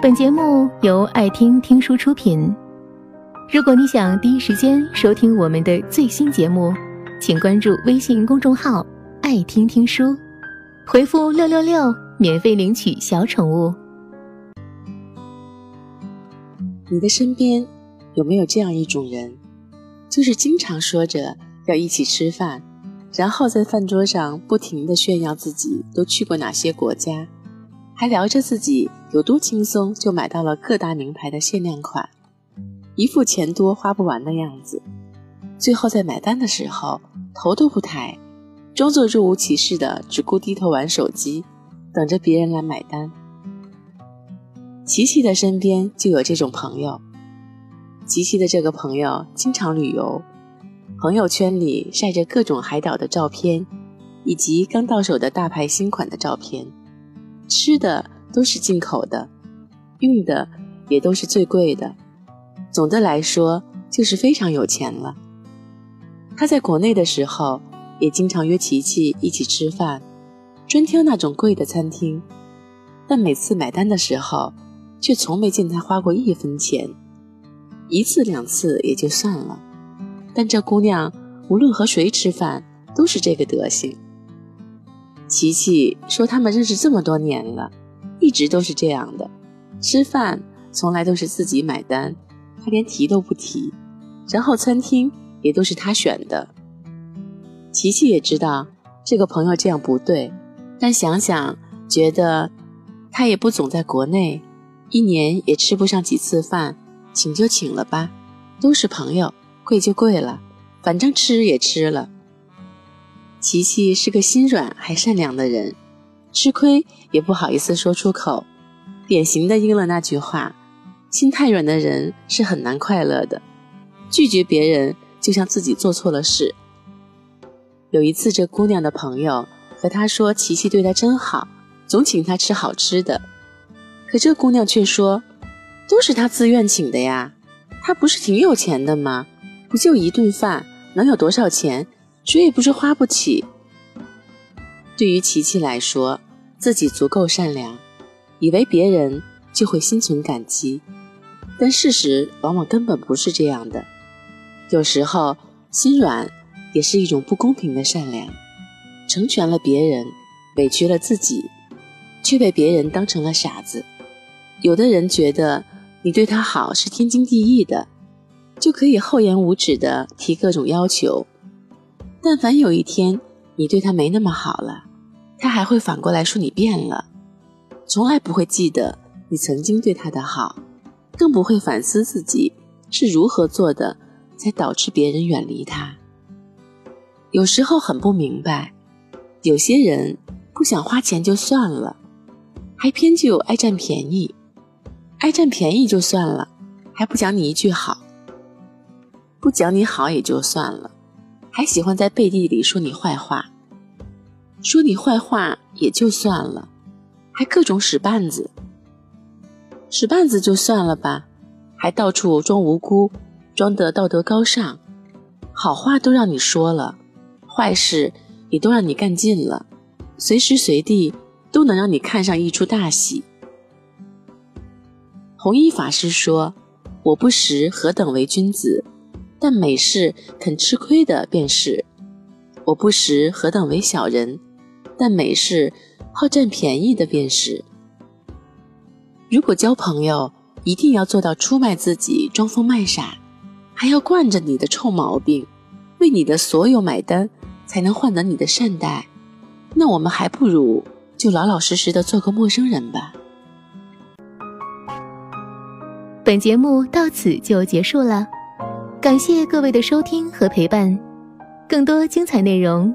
本节目由爱听听书出品。如果你想第一时间收听我们的最新节目，请关注微信公众号“爱听听书”，回复“六六六”免费领取小宠物。你的身边有没有这样一种人，就是经常说着要一起吃饭，然后在饭桌上不停的炫耀自己都去过哪些国家？还聊着自己有多轻松就买到了各大名牌的限量款，一副钱多花不完的样子。最后在买单的时候头都不抬，装作若无其事的只顾低头玩手机，等着别人来买单。琪琪的身边就有这种朋友。琪琪的这个朋友经常旅游，朋友圈里晒着各种海岛的照片，以及刚到手的大牌新款的照片。吃的都是进口的，用的也都是最贵的。总的来说，就是非常有钱了。他在国内的时候，也经常约琪琪一起吃饭，专挑那种贵的餐厅。但每次买单的时候，却从没见他花过一分钱。一次两次也就算了，但这姑娘无论和谁吃饭，都是这个德行。琪琪说：“他们认识这么多年了，一直都是这样的，吃饭从来都是自己买单，他连提都不提。然后餐厅也都是他选的。”琪琪也知道这个朋友这样不对，但想想觉得他也不总在国内，一年也吃不上几次饭，请就请了吧，都是朋友，贵就贵了，反正吃也吃了。琪琪是个心软还善良的人，吃亏也不好意思说出口，典型的应了那句话：心太软的人是很难快乐的。拒绝别人就像自己做错了事。有一次，这姑娘的朋友和她说，琪琪对她真好，总请她吃好吃的。可这姑娘却说，都是她自愿请的呀，她不是挺有钱的吗？不就一顿饭，能有多少钱？谁也不是花不起。对于琪琪来说，自己足够善良，以为别人就会心存感激，但事实往往根本不是这样的。有时候心软也是一种不公平的善良，成全了别人，委屈了自己，却被别人当成了傻子。有的人觉得你对他好是天经地义的，就可以厚颜无耻的提各种要求。但凡有一天你对他没那么好了，他还会反过来说你变了，从来不会记得你曾经对他的好，更不会反思自己是如何做的才导致别人远离他。有时候很不明白，有些人不想花钱就算了，还偏就爱占便宜，爱占便宜就算了，还不讲你一句好，不讲你好也就算了。还喜欢在背地里说你坏话，说你坏话也就算了，还各种使绊子，使绊子就算了吧，还到处装无辜，装得道德高尚，好话都让你说了，坏事也都让你干尽了，随时随地都能让你看上一出大戏。弘一法师说：“我不识何等为君子。”但美事肯吃亏的便是，我不识何等为小人；但美事好占便宜的便是。如果交朋友一定要做到出卖自己、装疯卖傻，还要惯着你的臭毛病，为你的所有买单，才能换得你的善待，那我们还不如就老老实实的做个陌生人吧。本节目到此就结束了。感谢各位的收听和陪伴，更多精彩内容